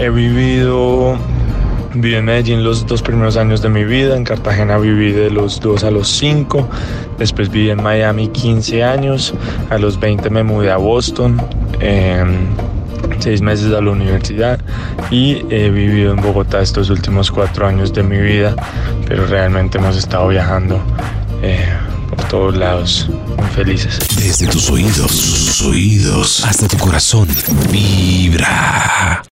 he vivido Viví en Medellín los dos primeros años de mi vida, en Cartagena viví de los dos a los cinco, después viví en Miami 15 años, a los 20 me mudé a Boston, em, seis meses a la universidad y he vivido en Bogotá estos últimos cuatro años de mi vida, pero realmente hemos estado viajando eh, por todos lados, muy felices. Desde tus oídos, tus oídos, hasta tu corazón, vibra.